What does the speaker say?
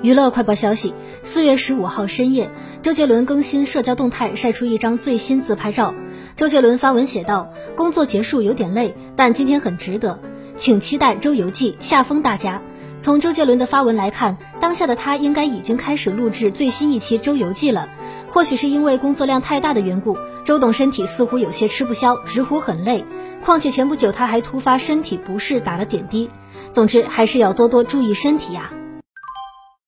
娱乐快报消息四月十五号深夜周杰伦更新社交动态晒出一张最新自拍照。周杰伦发文写道工作结束有点累但今天很值得请期待周游记下封大家。从周杰伦的发文来看当下的他应该已经开始录制最新一期周游记了。或许是因为工作量太大的缘故周董身体似乎有些吃不消直呼很累。况且前不久他还突发身体不适打了点滴。总之还是要多多注意身体呀。